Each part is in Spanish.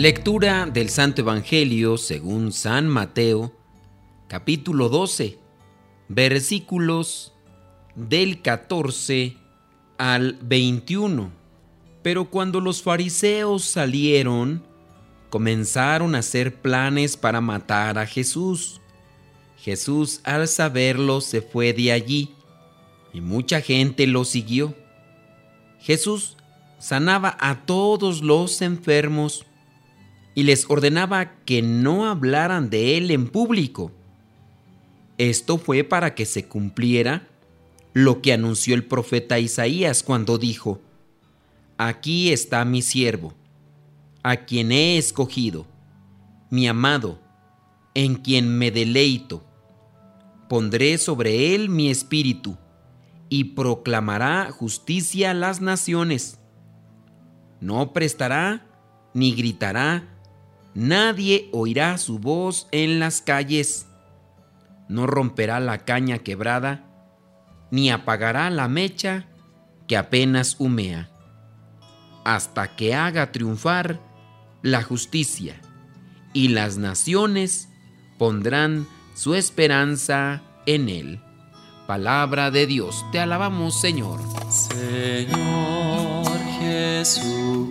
Lectura del Santo Evangelio según San Mateo, capítulo 12, versículos del 14 al 21. Pero cuando los fariseos salieron, comenzaron a hacer planes para matar a Jesús. Jesús al saberlo se fue de allí y mucha gente lo siguió. Jesús sanaba a todos los enfermos y les ordenaba que no hablaran de él en público. Esto fue para que se cumpliera lo que anunció el profeta Isaías cuando dijo, Aquí está mi siervo, a quien he escogido, mi amado, en quien me deleito. Pondré sobre él mi espíritu, y proclamará justicia a las naciones. No prestará ni gritará Nadie oirá su voz en las calles. No romperá la caña quebrada, ni apagará la mecha que apenas humea, hasta que haga triunfar la justicia, y las naciones pondrán su esperanza en él. Palabra de Dios, te alabamos Señor. Señor Jesucristo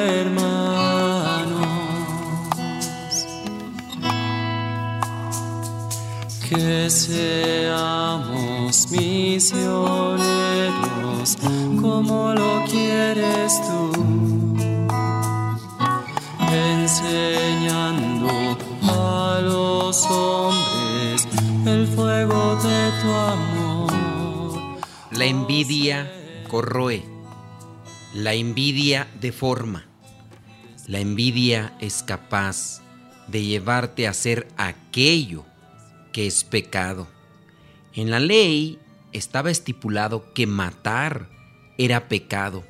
Que seamos misioneros como lo quieres tú, enseñando a los hombres el fuego de tu amor. La envidia corroe la envidia deforma. La envidia es capaz de llevarte a hacer aquello que es pecado. En la ley estaba estipulado que matar era pecado.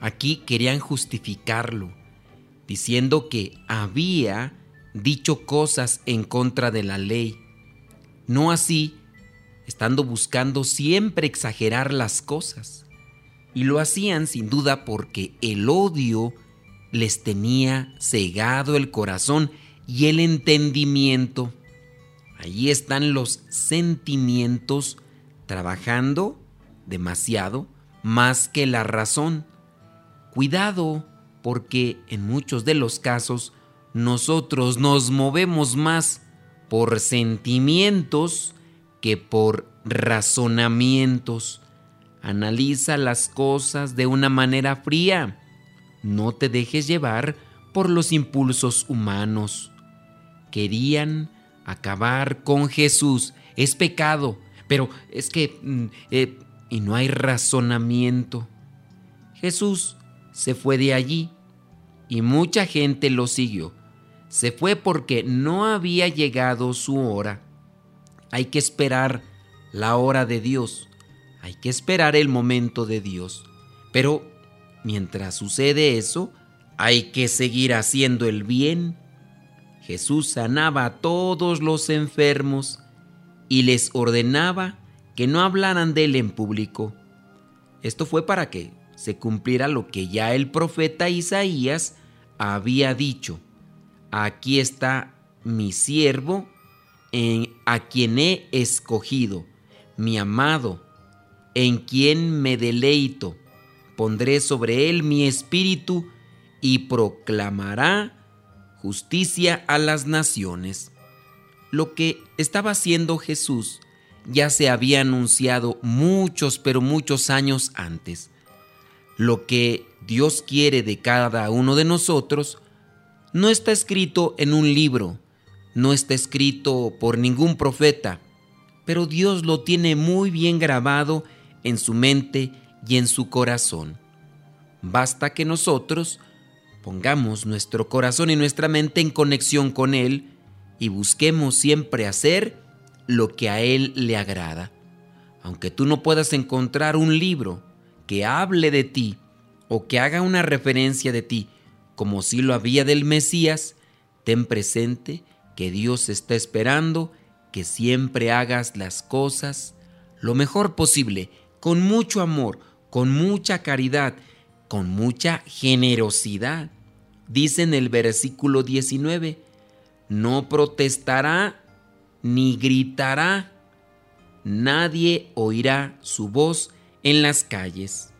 Aquí querían justificarlo, diciendo que había dicho cosas en contra de la ley. No así, estando buscando siempre exagerar las cosas. Y lo hacían sin duda porque el odio les tenía cegado el corazón y el entendimiento. Allí están los sentimientos trabajando demasiado más que la razón. Cuidado, porque en muchos de los casos nosotros nos movemos más por sentimientos que por razonamientos. Analiza las cosas de una manera fría. No te dejes llevar por los impulsos humanos. Querían acabar con Jesús. Es pecado, pero es que... Mm, eh, y no hay razonamiento. Jesús se fue de allí y mucha gente lo siguió. Se fue porque no había llegado su hora. Hay que esperar la hora de Dios. Hay que esperar el momento de Dios. Pero mientras sucede eso, hay que seguir haciendo el bien. Jesús sanaba a todos los enfermos y les ordenaba que no hablaran de él en público. Esto fue para que se cumpliera lo que ya el profeta Isaías había dicho. Aquí está mi siervo en, a quien he escogido, mi amado, en quien me deleito. Pondré sobre él mi espíritu y proclamará justicia a las naciones. Lo que estaba haciendo Jesús ya se había anunciado muchos, pero muchos años antes. Lo que Dios quiere de cada uno de nosotros no está escrito en un libro, no está escrito por ningún profeta, pero Dios lo tiene muy bien grabado en su mente y en su corazón. Basta que nosotros pongamos nuestro corazón y nuestra mente en conexión con Él y busquemos siempre hacer lo que a Él le agrada. Aunque tú no puedas encontrar un libro que hable de ti o que haga una referencia de ti, como si lo había del Mesías, ten presente que Dios está esperando que siempre hagas las cosas lo mejor posible, con mucho amor, con mucha caridad, con mucha generosidad. Dice en el versículo 19, no protestará ni gritará, nadie oirá su voz en las calles.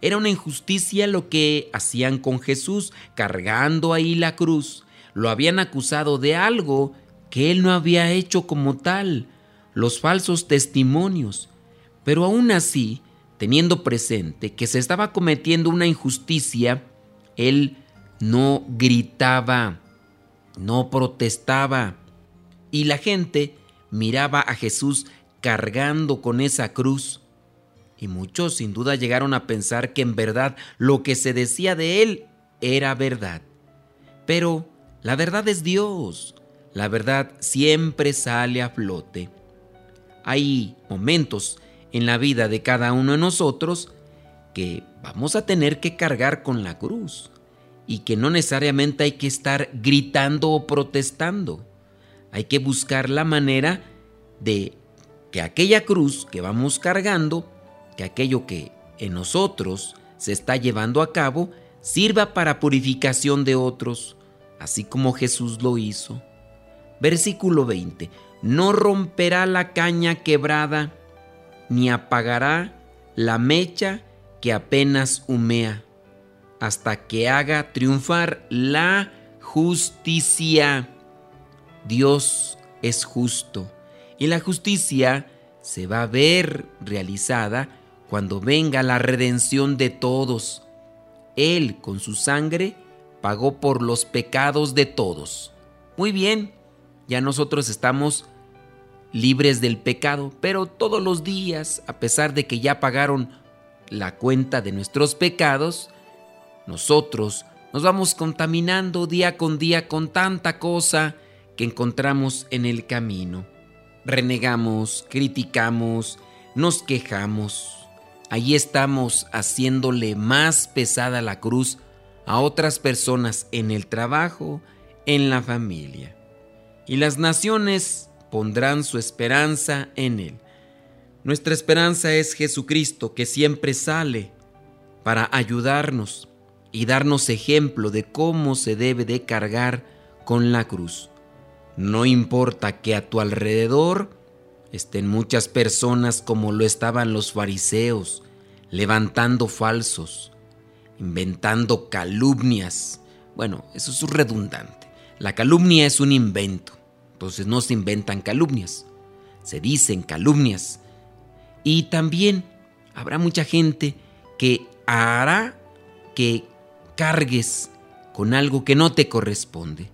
Era una injusticia lo que hacían con Jesús, cargando ahí la cruz. Lo habían acusado de algo que él no había hecho como tal, los falsos testimonios. Pero aún así, teniendo presente que se estaba cometiendo una injusticia, él no gritaba, no protestaba. Y la gente miraba a Jesús cargando con esa cruz y muchos sin duda llegaron a pensar que en verdad lo que se decía de él era verdad. Pero la verdad es Dios. La verdad siempre sale a flote. Hay momentos en la vida de cada uno de nosotros que vamos a tener que cargar con la cruz y que no necesariamente hay que estar gritando o protestando. Hay que buscar la manera de que aquella cruz que vamos cargando que aquello que en nosotros se está llevando a cabo sirva para purificación de otros, así como Jesús lo hizo. Versículo 20. No romperá la caña quebrada, ni apagará la mecha que apenas humea, hasta que haga triunfar la justicia. Dios es justo, y la justicia se va a ver realizada cuando venga la redención de todos. Él con su sangre pagó por los pecados de todos. Muy bien, ya nosotros estamos libres del pecado, pero todos los días, a pesar de que ya pagaron la cuenta de nuestros pecados, nosotros nos vamos contaminando día con día con tanta cosa que encontramos en el camino. Renegamos, criticamos, nos quejamos, Allí estamos haciéndole más pesada la cruz a otras personas en el trabajo, en la familia. Y las naciones pondrán su esperanza en Él. Nuestra esperanza es Jesucristo que siempre sale para ayudarnos y darnos ejemplo de cómo se debe de cargar con la cruz. No importa que a tu alrededor estén muchas personas como lo estaban los fariseos, levantando falsos, inventando calumnias. Bueno, eso es redundante. La calumnia es un invento, entonces no se inventan calumnias, se dicen calumnias. Y también habrá mucha gente que hará que cargues con algo que no te corresponde.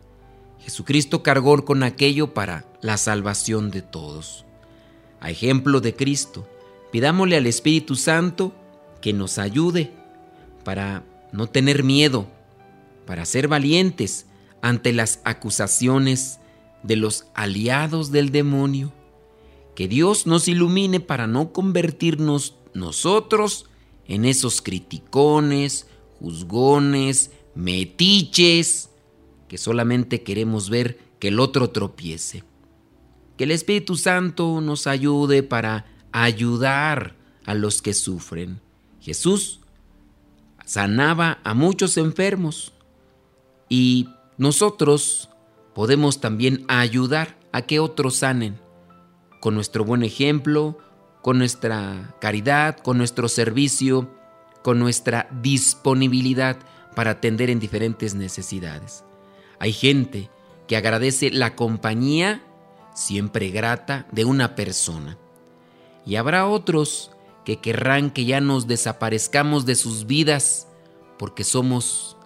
Jesucristo cargó con aquello para la salvación de todos. A ejemplo de Cristo, pidámosle al Espíritu Santo que nos ayude para no tener miedo, para ser valientes ante las acusaciones de los aliados del demonio. Que Dios nos ilumine para no convertirnos nosotros en esos criticones, juzgones, metiches, que solamente queremos ver que el otro tropiece. Que el Espíritu Santo nos ayude para ayudar a los que sufren. Jesús sanaba a muchos enfermos y nosotros podemos también ayudar a que otros sanen con nuestro buen ejemplo, con nuestra caridad, con nuestro servicio, con nuestra disponibilidad para atender en diferentes necesidades. Hay gente que agradece la compañía siempre grata de una persona. Y habrá otros que querrán que ya nos desaparezcamos de sus vidas porque somos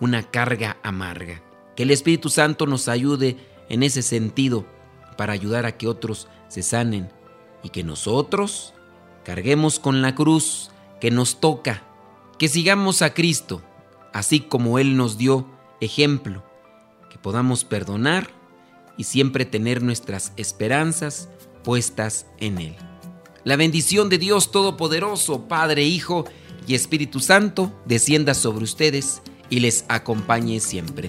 una carga amarga. Que el Espíritu Santo nos ayude en ese sentido para ayudar a que otros se sanen y que nosotros carguemos con la cruz que nos toca, que sigamos a Cristo, así como Él nos dio ejemplo, que podamos perdonar y siempre tener nuestras esperanzas puestas en Él. La bendición de Dios Todopoderoso, Padre, Hijo y Espíritu Santo, descienda sobre ustedes y les acompañe siempre.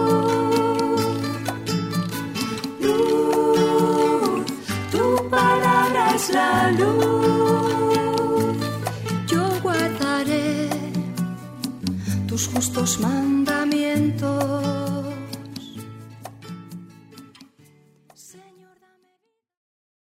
koszmar.